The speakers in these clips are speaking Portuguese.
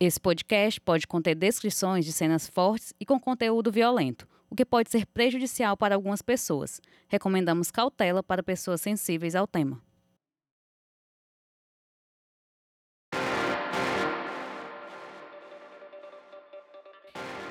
Esse podcast pode conter descrições de cenas fortes e com conteúdo violento, o que pode ser prejudicial para algumas pessoas. Recomendamos cautela para pessoas sensíveis ao tema.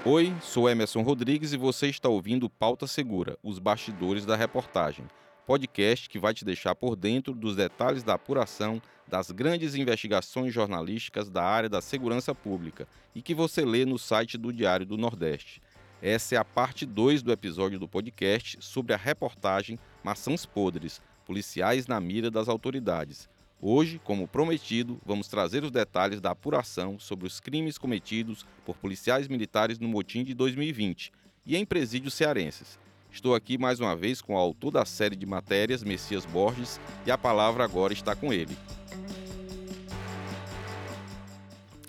Oi, sou Emerson Rodrigues e você está ouvindo Pauta Segura, os bastidores da reportagem. Podcast que vai te deixar por dentro dos detalhes da apuração das grandes investigações jornalísticas da área da segurança pública e que você lê no site do Diário do Nordeste. Essa é a parte 2 do episódio do podcast sobre a reportagem Maçãs Podres Policiais na Mira das Autoridades Hoje, como prometido, vamos trazer os detalhes da apuração sobre os crimes cometidos por policiais militares no motim de 2020 e em presídios cearenses. Estou aqui mais uma vez com o autor da série de matérias, Messias Borges, e a palavra agora está com ele.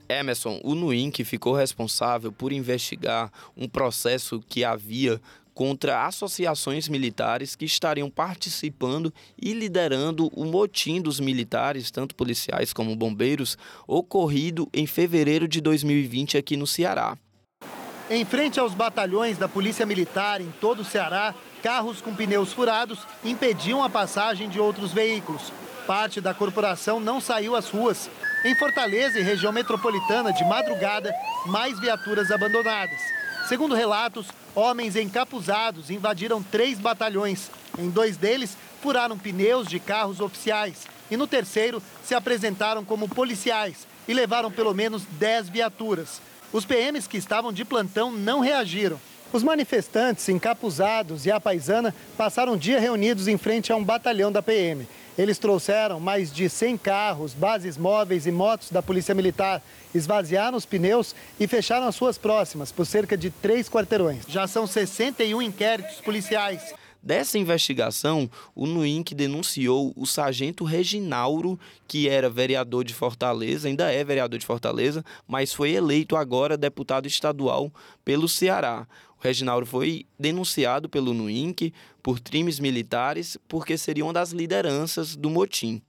Emerson, o NUINC ficou responsável por investigar um processo que havia contra associações militares que estariam participando e liderando o motim dos militares, tanto policiais como bombeiros, ocorrido em fevereiro de 2020 aqui no Ceará. Em frente aos batalhões da Polícia Militar em todo o Ceará, carros com pneus furados impediam a passagem de outros veículos. Parte da corporação não saiu às ruas. Em Fortaleza e região metropolitana, de madrugada, mais viaturas abandonadas. Segundo relatos, homens encapuzados invadiram três batalhões. Em dois deles, furaram pneus de carros oficiais. E no terceiro, se apresentaram como policiais e levaram pelo menos 10 viaturas. Os PMs que estavam de plantão não reagiram. Os manifestantes, encapuzados e a paisana, passaram o dia reunidos em frente a um batalhão da PM. Eles trouxeram mais de 100 carros, bases móveis e motos da Polícia Militar, esvaziaram os pneus e fecharam as suas próximas por cerca de três quarteirões. Já são 61 inquéritos policiais. Dessa investigação, o NUINC denunciou o sargento Reginauro, que era vereador de Fortaleza, ainda é vereador de Fortaleza, mas foi eleito agora deputado estadual pelo Ceará. O Reginaldo foi denunciado pelo NUINC por crimes militares porque seria uma das lideranças do motim.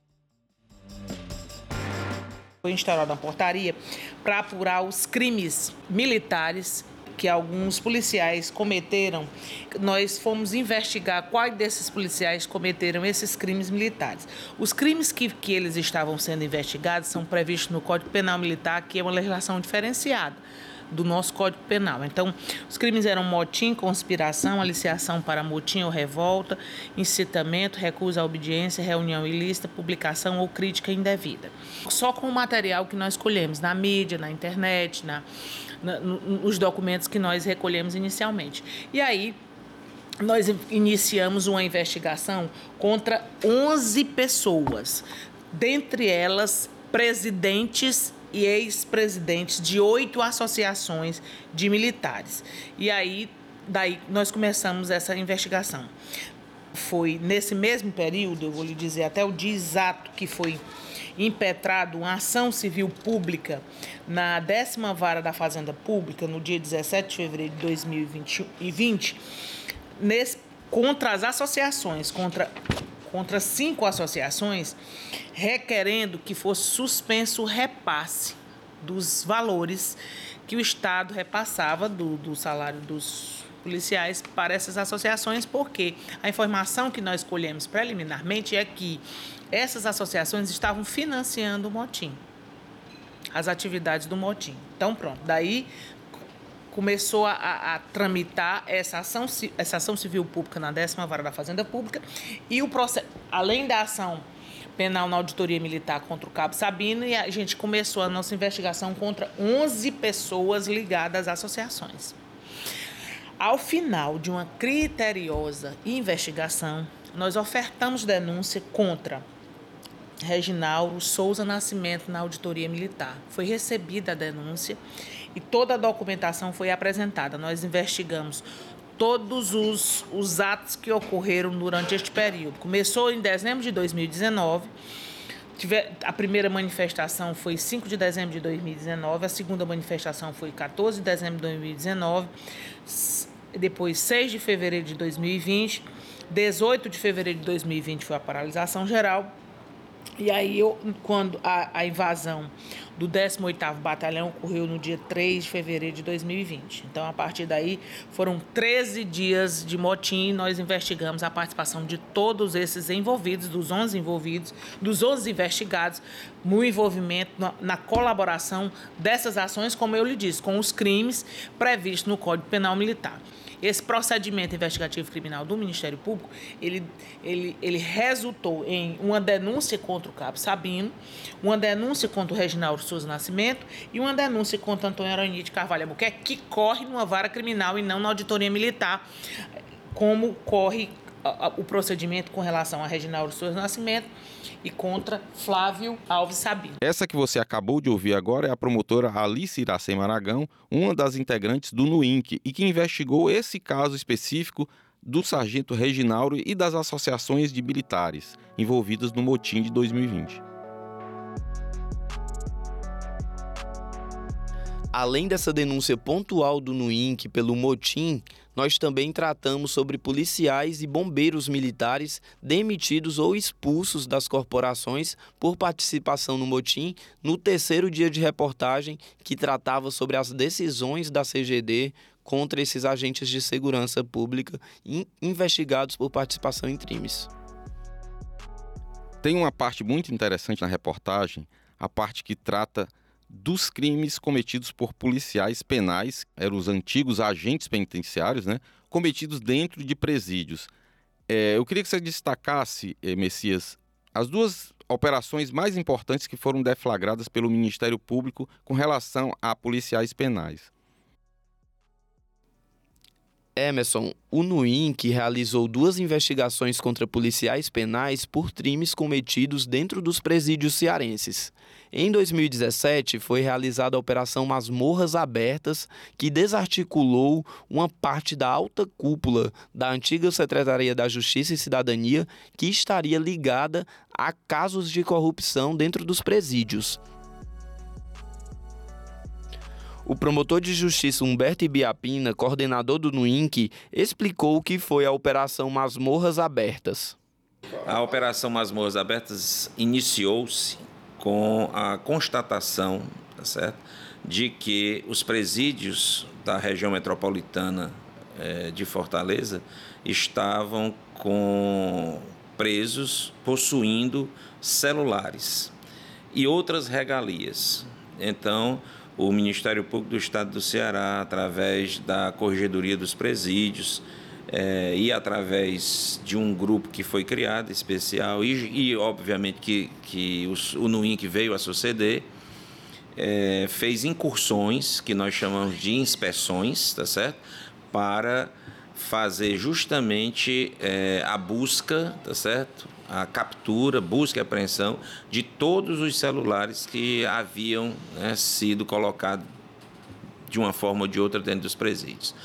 Foi instaurada uma portaria para apurar os crimes militares que alguns policiais cometeram, nós fomos investigar quais desses policiais cometeram esses crimes militares. Os crimes que, que eles estavam sendo investigados são previstos no Código Penal Militar, que é uma legislação diferenciada do nosso Código Penal. Então, os crimes eram motim, conspiração, aliciação para motim ou revolta, incitamento, recusa à obediência, reunião ilícita, publicação ou crítica indevida. Só com o material que nós escolhemos na mídia, na internet, na nos documentos que nós recolhemos inicialmente. E aí, nós iniciamos uma investigação contra 11 pessoas, dentre elas presidentes e ex-presidentes de oito associações de militares. E aí, daí nós começamos essa investigação. Foi nesse mesmo período, eu vou lhe dizer até o dia exato que foi impetrado uma ação civil pública na décima vara da Fazenda Pública, no dia 17 de fevereiro de 2020, nesse, contra as associações, contra contra cinco associações, requerendo que fosse suspenso o repasse dos valores que o Estado repassava do, do salário dos policiais para essas associações, porque a informação que nós escolhemos preliminarmente é que essas associações estavam financiando o motim, as atividades do motim. Então, pronto, daí começou a, a, tramitar essa ação, essa ação civil pública na décima vara da Fazenda Pública e o processo, além da ação penal na auditoria militar contra o Cabo Sabino e a gente começou a nossa investigação contra 11 pessoas ligadas às associações. Ao final de uma criteriosa investigação, nós ofertamos denúncia contra Reginaldo Souza Nascimento na auditoria militar. Foi recebida a denúncia e toda a documentação foi apresentada. Nós investigamos todos os, os atos que ocorreram durante este período. Começou em dezembro de 2019. a primeira manifestação foi 5 de dezembro de 2019, a segunda manifestação foi 14 de dezembro de 2019, depois 6 de fevereiro de 2020, 18 de fevereiro de 2020 foi a paralisação geral, E aí, eu, quando a, a invasão do 18º Batalhão ocorreu no dia 3 de fevereiro de 2020. Então, a partir daí, foram 13 dias de motim. Nós investigamos a participação de todos esses envolvidos, dos 11 envolvidos, dos 11 investigados, no envolvimento, na, na colaboração dessas ações, como eu lhe disse, com os crimes previstos no Código Penal Militar. Esse procedimento investigativo criminal do Ministério Público, ele, ele, ele resultou em uma denúncia contra o Cabo Sabino, uma denúncia contra o Reginaldo Souza Nascimento e uma denúncia contra Antônio Aranite Carvalho Albuquerque, que corre numa vara criminal e não na auditoria militar, como corre o procedimento com relação a Reginaldo Souza Nascimento e contra Flávio Alves Sabino. Essa que você acabou de ouvir agora é a promotora Alice Iracema Aragão, uma das integrantes do NUINC e que investigou esse caso específico do sargento Reginaldo e das associações de militares envolvidas no motim de 2020. Além dessa denúncia pontual do NUINC pelo motim, nós também tratamos sobre policiais e bombeiros militares demitidos ou expulsos das corporações por participação no motim no terceiro dia de reportagem que tratava sobre as decisões da CGD contra esses agentes de segurança pública investigados por participação em crimes. Tem uma parte muito interessante na reportagem, a parte que trata dos crimes cometidos por policiais penais, eram os antigos agentes penitenciários, né, cometidos dentro de presídios. É, eu queria que você destacasse, eh, Messias, as duas operações mais importantes que foram deflagradas pelo Ministério Público com relação a policiais penais. Emerson, o NUINC realizou duas investigações contra policiais penais por crimes cometidos dentro dos presídios cearenses. Em 2017, foi realizada a Operação Masmorras Abertas, que desarticulou uma parte da alta cúpula da antiga Secretaria da Justiça e Cidadania, que estaria ligada a casos de corrupção dentro dos presídios. O promotor de justiça Humberto Ibiapina, coordenador do NUINC, explicou o que foi a Operação Masmorras Abertas. A Operação Masmorras Abertas iniciou-se com a constatação tá certo, de que os presídios da região metropolitana eh, de Fortaleza estavam com presos possuindo celulares e outras regalias. Então, o Ministério Público do Estado do Ceará, através da Corregedoria dos Presídios, é, e através de um grupo que foi criado especial, e, e obviamente que, que o, o NUINC veio a suceder, é, fez incursões, que nós chamamos de inspeções, tá certo? Para fazer justamente é, a busca, tá certo? A captura, busca e apreensão de todos os celulares que haviam né, sido colocados de uma forma ou de outra dentro dos presídios.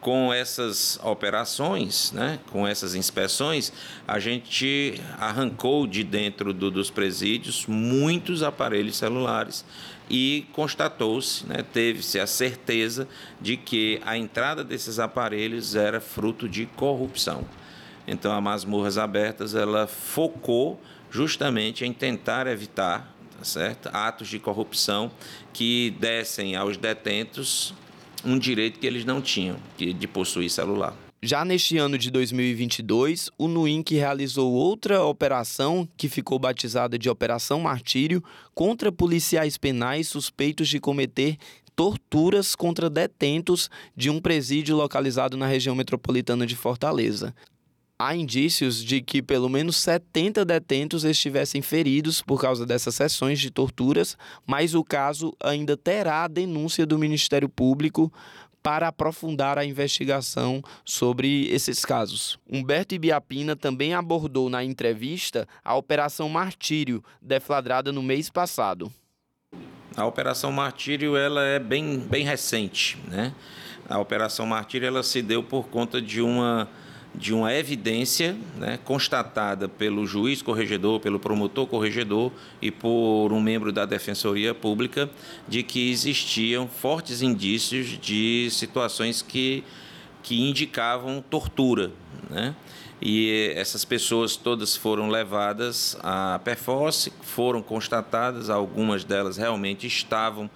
Com essas operações, né, com essas inspeções, a gente arrancou de dentro do, dos presídios muitos aparelhos celulares e constatou-se, né, teve-se a certeza de que a entrada desses aparelhos era fruto de corrupção. Então, a Masmorras Abertas ela focou justamente em tentar evitar tá certo? atos de corrupção que dessem aos detentos um direito que eles não tinham, que de possuir celular. Já neste ano de 2022, o NUINC realizou outra operação que ficou batizada de Operação Martírio contra policiais penais suspeitos de cometer torturas contra detentos de um presídio localizado na região metropolitana de Fortaleza há indícios de que pelo menos 70 detentos estivessem feridos por causa dessas sessões de torturas, mas o caso ainda terá a denúncia do Ministério Público para aprofundar a investigação sobre esses casos. Humberto Ibiapina também abordou na entrevista a Operação Martírio, deflagrada no mês passado. A Operação Martírio ela é bem, bem recente. Né? A Operação Martírio ela se deu por conta de uma de uma evidência né, constatada pelo juiz corregedor, pelo promotor corregedor e por um membro da Defensoria Pública de que existiam fortes indícios de situações que, que indicavam tortura. Né? E essas pessoas todas foram levadas à perforce, foram constatadas, algumas delas realmente estavam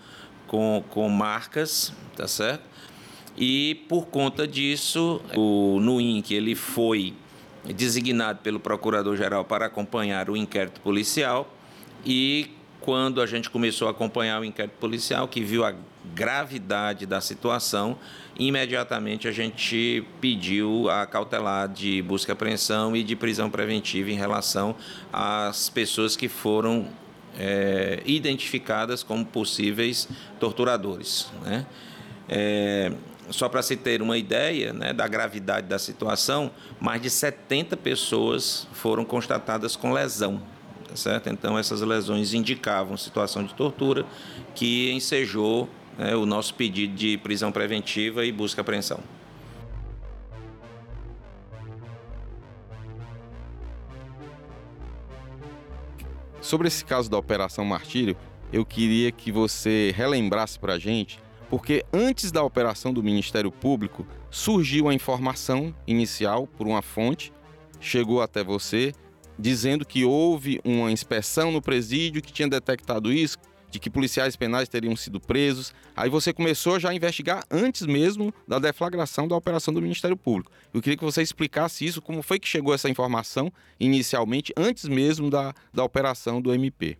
com, com marcas, tá certo? E por conta disso, o NUINC ele foi designado pelo Procurador-Geral para acompanhar o inquérito policial e quando a gente começou a acompanhar o inquérito policial, que viu a gravidade da situação, imediatamente a gente pediu a cautelar de busca e apreensão e de prisão preventiva em relação às pessoas que foram é, identificadas como possíveis torturadores. Né? É, só para se ter uma ideia né, da gravidade da situação, mais de 70 pessoas foram constatadas com lesão. Tá certo? Então, essas lesões indicavam situação de tortura que ensejou né, o nosso pedido de prisão preventiva e busca apreensão. Sobre esse caso da Operação Martírio, eu queria que você relembrasse para a gente porque antes da operação do Ministério Público surgiu a informação inicial por uma fonte, chegou até você, dizendo que houve uma inspeção no presídio que tinha detectado isso, de que policiais penais teriam sido presos. Aí você começou já a investigar antes mesmo da deflagração da operação do Ministério Público. Eu queria que você explicasse isso, como foi que chegou essa informação inicialmente, antes mesmo da, da operação do MP.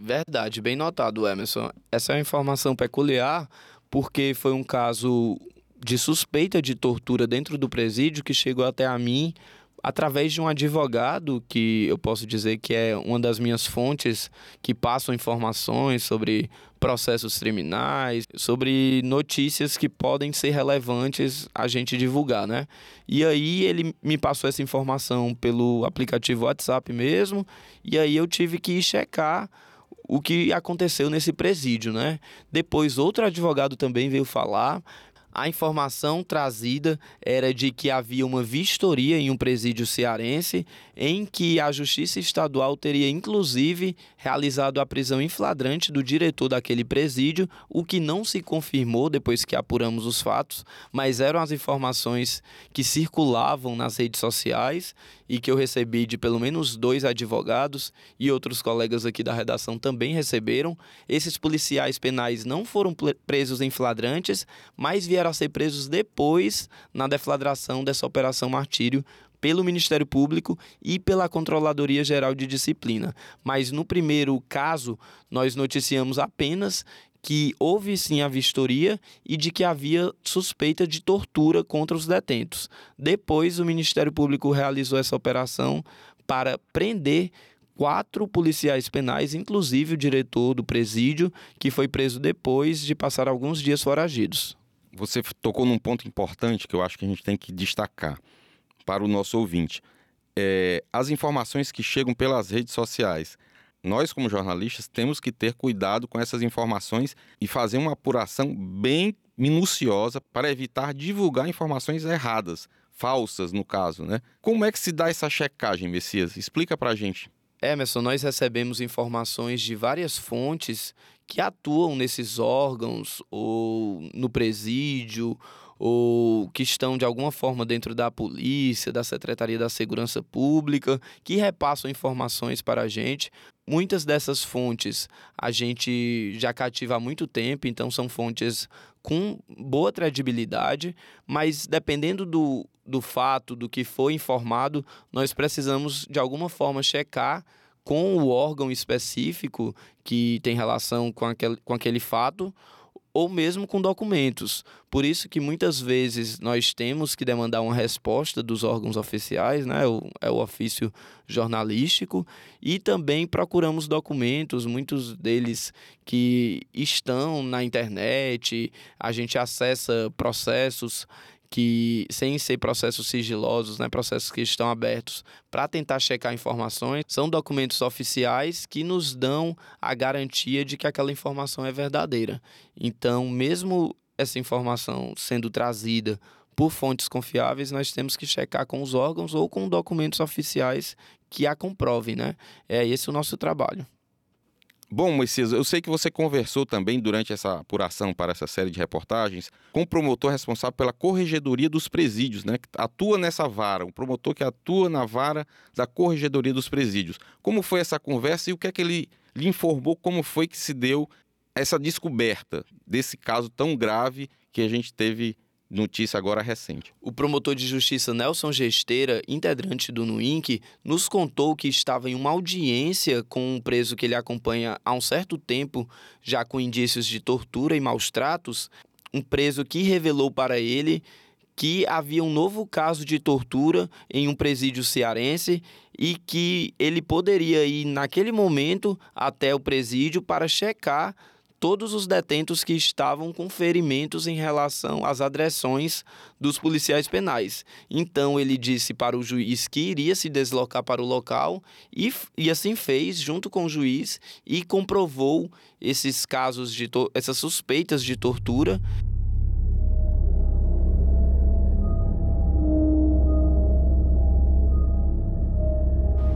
Verdade, bem notado, Emerson. Essa é uma informação peculiar porque foi um caso de suspeita de tortura dentro do presídio que chegou até a mim através de um advogado que eu posso dizer que é uma das minhas fontes que passam informações sobre processos criminais, sobre notícias que podem ser relevantes a gente divulgar, né? E aí ele me passou essa informação pelo aplicativo WhatsApp mesmo, e aí eu tive que checar o que aconteceu nesse presídio, né? Depois outro advogado também veio falar, a informação trazida era de que havia uma vistoria em um presídio cearense em que a Justiça Estadual teria inclusive realizado a prisão em flagrante do diretor daquele presídio, o que não se confirmou depois que apuramos os fatos, mas eram as informações que circulavam nas redes sociais e que eu recebi de pelo menos dois advogados e outros colegas aqui da redação também receberam. Esses policiais penais não foram presos em flagrantes, mas vieram a ser presos depois na deflagração dessa operação Martírio pelo Ministério Público e pela Controladoria Geral de Disciplina. Mas no primeiro caso, nós noticiamos apenas que houve sim a vistoria e de que havia suspeita de tortura contra os detentos. Depois, o Ministério Público realizou essa operação para prender quatro policiais penais, inclusive o diretor do presídio, que foi preso depois de passar alguns dias foragidos. Você tocou num ponto importante que eu acho que a gente tem que destacar para o nosso ouvinte. É, as informações que chegam pelas redes sociais nós, como jornalistas, temos que ter cuidado com essas informações e fazer uma apuração bem minuciosa para evitar divulgar informações erradas, falsas no caso, né? Como é que se dá essa checagem, Messias? Explica para a gente. Emerson, nós recebemos informações de várias fontes que atuam nesses órgãos ou no presídio ou que estão de alguma forma dentro da polícia, da Secretaria da Segurança Pública, que repassam informações para a gente. Muitas dessas fontes a gente já cativa há muito tempo, então são fontes com boa credibilidade, mas dependendo do, do fato, do que foi informado, nós precisamos de alguma forma checar com o órgão específico que tem relação com aquele, com aquele fato ou mesmo com documentos. Por isso que muitas vezes nós temos que demandar uma resposta dos órgãos oficiais, né? O, é o ofício jornalístico, e também procuramos documentos, muitos deles que estão na internet, a gente acessa processos que, sem ser processos sigilosos, né, processos que estão abertos para tentar checar informações, são documentos oficiais que nos dão a garantia de que aquela informação é verdadeira. Então, mesmo essa informação sendo trazida por fontes confiáveis, nós temos que checar com os órgãos ou com documentos oficiais que a comprovem, né? É esse o nosso trabalho. Bom, Moisés, eu sei que você conversou também durante essa apuração para essa série de reportagens com o promotor responsável pela corregedoria dos presídios, né? Que atua nessa vara, um promotor que atua na vara da corregedoria dos presídios. Como foi essa conversa e o que é que ele lhe informou como foi que se deu essa descoberta desse caso tão grave que a gente teve Notícia agora recente. O promotor de justiça Nelson Gesteira, integrante do NUINC, nos contou que estava em uma audiência com um preso que ele acompanha há um certo tempo, já com indícios de tortura e maus tratos. Um preso que revelou para ele que havia um novo caso de tortura em um presídio cearense e que ele poderia ir naquele momento até o presídio para checar todos os detentos que estavam com ferimentos em relação às agressões dos policiais penais. Então ele disse para o juiz que iria se deslocar para o local e, e assim fez, junto com o juiz, e comprovou esses casos de essas suspeitas de tortura.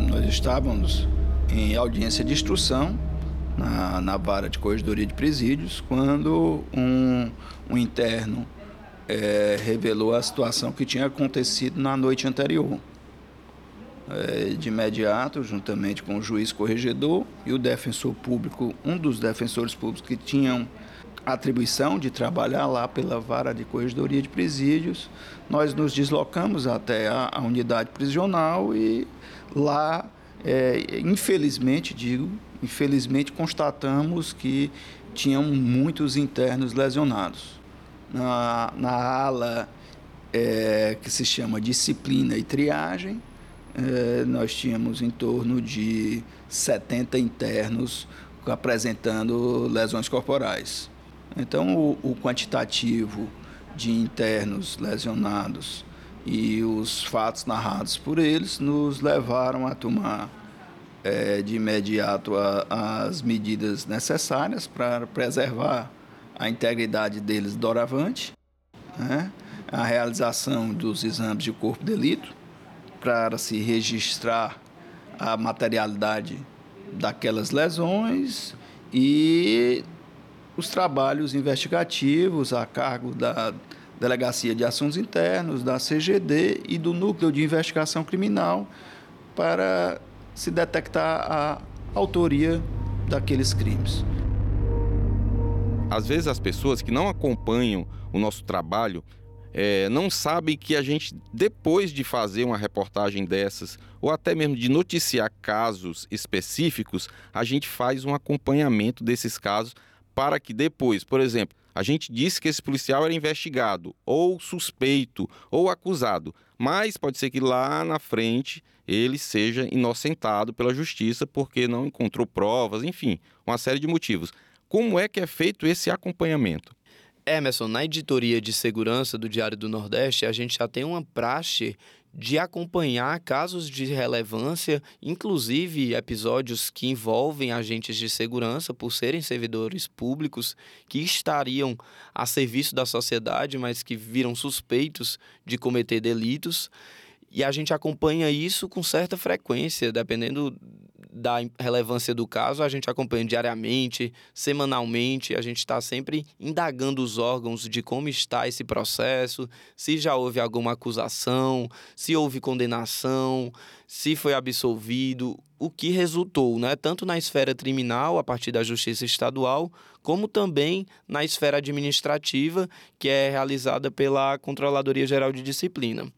Nós estávamos em audiência de instrução na, na vara de corregedoria de presídios, quando um, um interno é, revelou a situação que tinha acontecido na noite anterior. É, de imediato, juntamente com o juiz corregedor e o defensor público, um dos defensores públicos que tinham atribuição de trabalhar lá pela vara de corregedoria de presídios, nós nos deslocamos até a, a unidade prisional e lá, é, infelizmente, digo, infelizmente constatamos que tinham muitos internos lesionados. Na, na ala é, que se chama disciplina e triagem, é, nós tínhamos em torno de 70 internos apresentando lesões corporais. Então, o, o quantitativo de internos lesionados e os fatos narrados por eles nos levaram a tomar é, de imediato a, as medidas necessárias para preservar a integridade deles doravante, né? a realização dos exames de corpo de delito para se registrar a materialidade daquelas lesões e os trabalhos investigativos a cargo da Delegacia de Assuntos Internos, da CGD e do Núcleo de Investigação Criminal para se detectar a autoria daqueles crimes. Às vezes as pessoas que não acompanham o nosso trabalho é, não sabem que a gente, depois de fazer uma reportagem dessas, ou até mesmo de noticiar casos específicos, a gente faz um acompanhamento desses casos para que depois, por exemplo, a gente disse que esse policial era investigado, ou suspeito, ou acusado, mas pode ser que lá na frente ele seja inocentado pela justiça porque não encontrou provas, enfim, uma série de motivos. Como é que é feito esse acompanhamento? Emerson, na editoria de segurança do Diário do Nordeste, a gente já tem uma praxe de acompanhar casos de relevância, inclusive episódios que envolvem agentes de segurança por serem servidores públicos que estariam a serviço da sociedade, mas que viram suspeitos de cometer delitos. E a gente acompanha isso com certa frequência, dependendo da relevância do caso, a gente acompanha diariamente, semanalmente, a gente está sempre indagando os órgãos de como está esse processo, se já houve alguma acusação, se houve condenação, se foi absolvido, o que resultou, né, tanto na esfera criminal, a partir da Justiça Estadual, como também na esfera administrativa, que é realizada pela Controladoria Geral de Disciplina.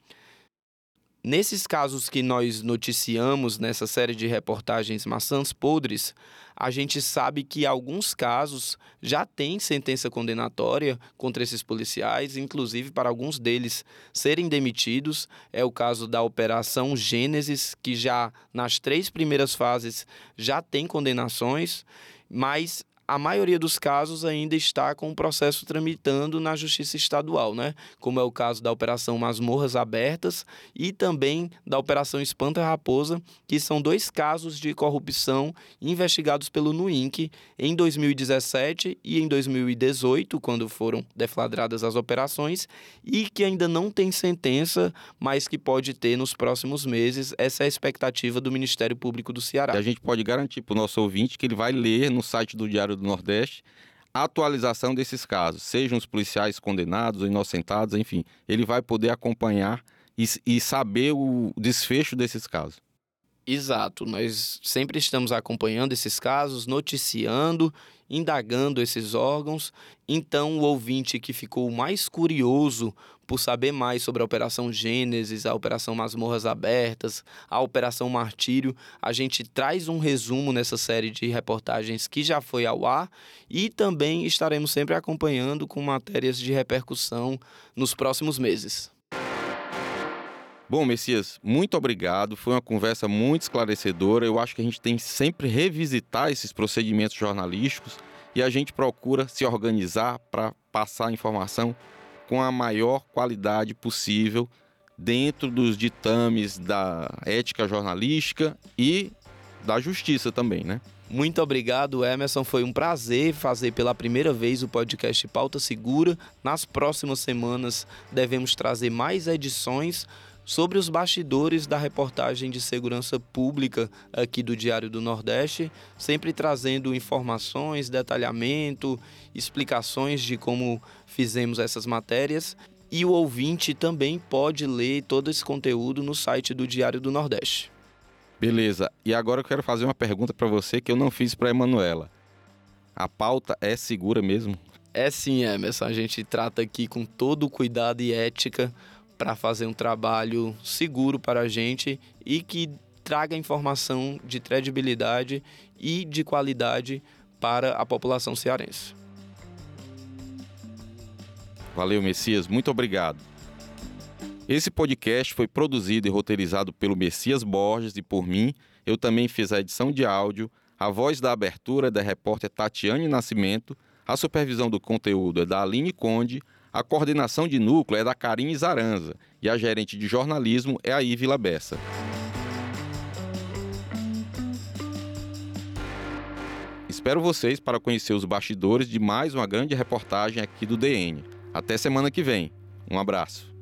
Nesses casos que nós noticiamos nessa série de reportagens Maçãs Podres, a gente sabe que alguns casos já têm sentença condenatória contra esses policiais, inclusive para alguns deles serem demitidos. É o caso da Operação Gênesis, que já nas três primeiras fases já tem condenações, mas a maioria dos casos ainda está com o processo tramitando na Justiça Estadual, né? Como é o caso da Operação Masmorras Abertas e também da Operação Espanta Raposa, que são dois casos de corrupção investigados pelo NUINC em 2017 e em 2018, quando foram deflagradas as operações, e que ainda não tem sentença, mas que pode ter nos próximos meses. Essa é a expectativa do Ministério Público do Ceará. E a gente pode garantir para o nosso ouvinte que ele vai ler no site do Diário do Nordeste a atualização desses casos, sejam os policiais condenados ou inocentados, enfim, ele vai poder acompanhar e, e saber o desfecho desses casos. Exato, nós sempre estamos acompanhando esses casos, noticiando, indagando esses órgãos. Então, o ouvinte que ficou mais curioso por saber mais sobre a Operação Gênesis, a Operação Masmorras Abertas, a Operação Martírio, a gente traz um resumo nessa série de reportagens que já foi ao ar e também estaremos sempre acompanhando com matérias de repercussão nos próximos meses. Bom, Messias, muito obrigado. Foi uma conversa muito esclarecedora. Eu acho que a gente tem que sempre revisitar esses procedimentos jornalísticos e a gente procura se organizar para passar a informação com a maior qualidade possível dentro dos ditames da ética jornalística e da justiça também, né? Muito obrigado, Emerson. Foi um prazer fazer pela primeira vez o podcast Pauta Segura. Nas próximas semanas devemos trazer mais edições sobre os bastidores da reportagem de segurança pública aqui do Diário do Nordeste, sempre trazendo informações, detalhamento, explicações de como fizemos essas matérias. E o ouvinte também pode ler todo esse conteúdo no site do Diário do Nordeste. Beleza. E agora eu quero fazer uma pergunta para você que eu não fiz para Emanuela. A pauta é segura mesmo? É sim, Emerson. A gente trata aqui com todo o cuidado e ética para fazer um trabalho seguro para a gente e que traga informação de credibilidade e de qualidade para a população cearense. Valeu, Messias, muito obrigado. Esse podcast foi produzido e roteirizado pelo Messias Borges e por mim. Eu também fiz a edição de áudio, a voz da abertura é da repórter Tatiane Nascimento, a supervisão do conteúdo é da Aline Conde, a coordenação de núcleo é da Karine Zaranza e a gerente de jornalismo é a Ivila Bessa. Espero vocês para conhecer os bastidores de mais uma grande reportagem aqui do DN. Até semana que vem. Um abraço.